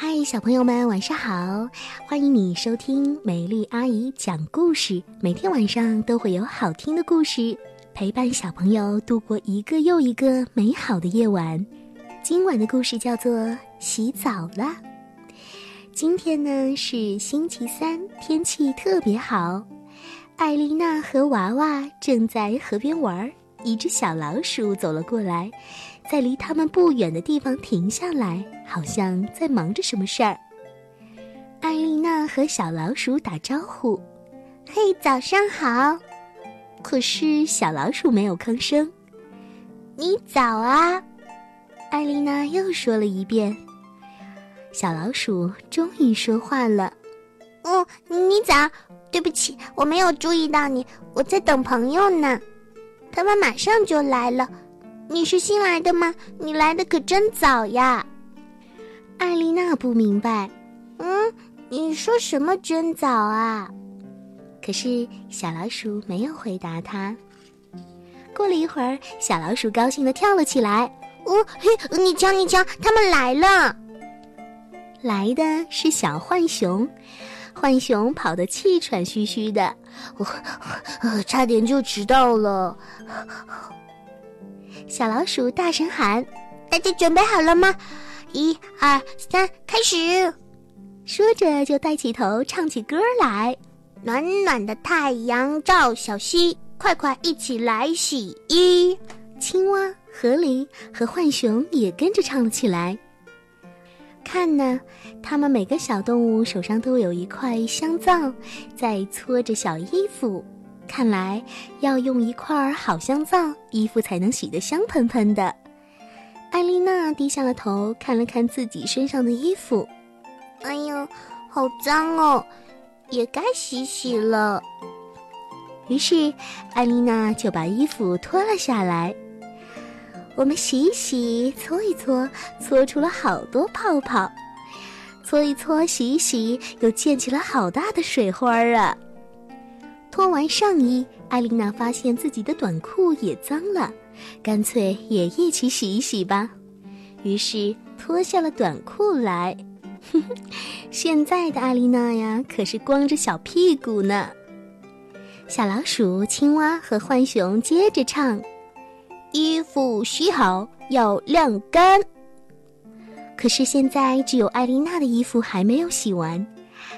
嗨，小朋友们，晚上好！欢迎你收听美丽阿姨讲故事。每天晚上都会有好听的故事，陪伴小朋友度过一个又一个美好的夜晚。今晚的故事叫做《洗澡了》。今天呢是星期三，天气特别好。艾丽娜和娃娃正在河边玩，一只小老鼠走了过来。在离他们不远的地方停下来，好像在忙着什么事儿。艾丽娜和小老鼠打招呼：“嘿，早上好。”可是小老鼠没有吭声。“你早啊！”艾丽娜又说了一遍。小老鼠终于说话了：“嗯，你早。对不起，我没有注意到你，我在等朋友呢，他们马上就来了。”你是新来的吗？你来的可真早呀！艾丽娜不明白。嗯，你说什么真早啊？可是小老鼠没有回答他。过了一会儿，小老鼠高兴的跳了起来。哦嘿，你瞧你瞧，他们来了！来的是小浣熊，浣熊跑得气喘吁吁的，我差点就迟到了。小老鼠大声喊：“大家准备好了吗？一、二、三，开始！”说着就抬起头唱起歌来：“暖暖的太阳照小溪，快快一起来洗衣。”青蛙、河狸和浣熊也跟着唱了起来。看呢，它们每个小动物手上都有一块香皂，在搓着小衣服。看来要用一块好香皂，衣服才能洗得香喷喷的。艾丽娜低下了头，看了看自己身上的衣服，哎呦，好脏哦，也该洗洗了。于是，艾丽娜就把衣服脱了下来。我们洗一洗，搓一搓，搓出了好多泡泡。搓一搓，洗一洗，又溅起了好大的水花儿啊！脱完上衣，艾丽娜发现自己的短裤也脏了，干脆也一起洗一洗吧。于是脱下了短裤来。现在的艾丽娜呀，可是光着小屁股呢。小老鼠、青蛙和浣熊接着唱：“衣服洗好要晾干。”可是现在只有艾丽娜的衣服还没有洗完，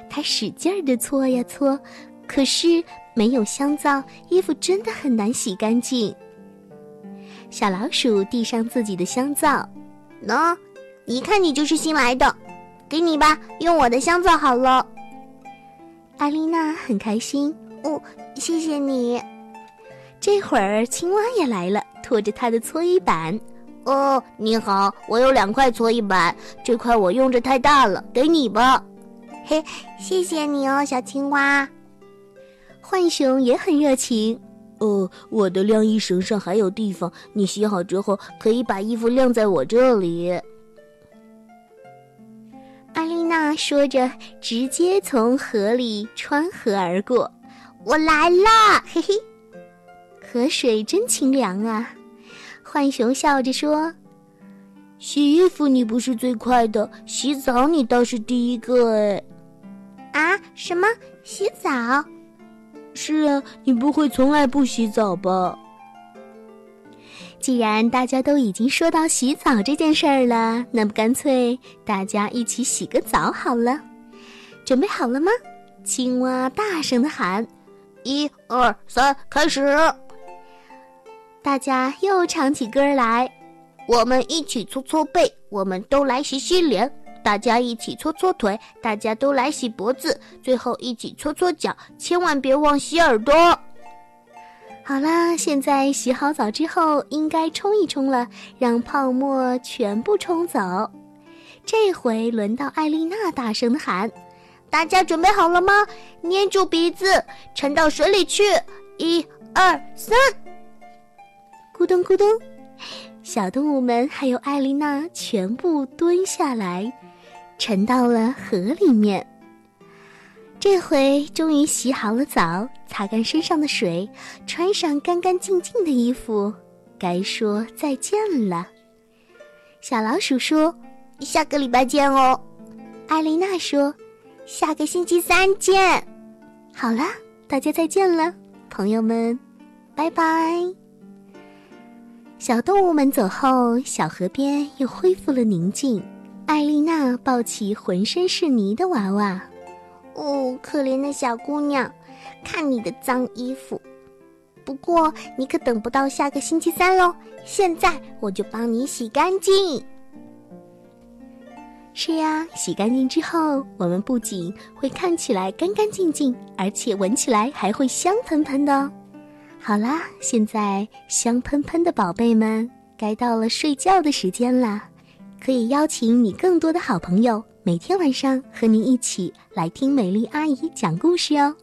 她使劲儿的搓呀搓，可是。没有香皂，衣服真的很难洗干净。小老鼠递上自己的香皂，喏，一看你就是新来的，给你吧，用我的香皂好了。艾丽娜很开心，哦，谢谢你。这会儿青蛙也来了，拖着它的搓衣板。哦，你好，我有两块搓衣板，这块我用着太大了，给你吧。嘿，谢谢你哦，小青蛙。浣熊也很热情，哦，我的晾衣绳上还有地方，你洗好之后可以把衣服晾在我这里。艾丽娜说着，直接从河里穿河而过。我来啦，嘿嘿，河水真清凉啊！浣熊笑着说：“洗衣服你不是最快的，洗澡你倒是第一个哎。”啊？什么？洗澡？是啊，你不会从来不洗澡吧？既然大家都已经说到洗澡这件事儿了，那么干脆大家一起洗个澡好了。准备好了吗？青蛙大声的喊：“一二三，开始！”大家又唱起歌来：“我们一起搓搓背，我们都来洗洗脸。”大家一起搓搓腿，大家都来洗脖子，最后一起搓搓脚，千万别忘洗耳朵。好啦，现在洗好澡之后，应该冲一冲了，让泡沫全部冲走。这回轮到艾丽娜大声的喊：“大家准备好了吗？捏住鼻子，沉到水里去！一、二、三，咕咚咕咚，小动物们还有艾丽娜全部蹲下来。”沉到了河里面。这回终于洗好了澡，擦干身上的水，穿上干干净净的衣服，该说再见了。小老鼠说：“下个礼拜见哦。”艾丽娜说：“下个星期三见。”好了，大家再见了，朋友们，拜拜。小动物们走后，小河边又恢复了宁静。艾丽娜抱起浑身是泥的娃娃，哦，可怜的小姑娘，看你的脏衣服。不过你可等不到下个星期三喽，现在我就帮你洗干净。是呀，洗干净之后，我们不仅会看起来干干净净，而且闻起来还会香喷喷的。好啦，现在香喷喷的宝贝们，该到了睡觉的时间啦。可以邀请你更多的好朋友，每天晚上和你一起来听美丽阿姨讲故事哦。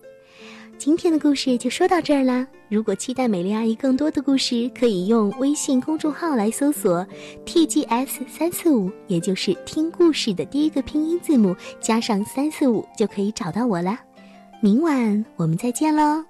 今天的故事就说到这儿啦。如果期待美丽阿姨更多的故事，可以用微信公众号来搜索 “tgs 三四五”，也就是听故事的第一个拼音字母加上三四五，就可以找到我啦。明晚我们再见喽。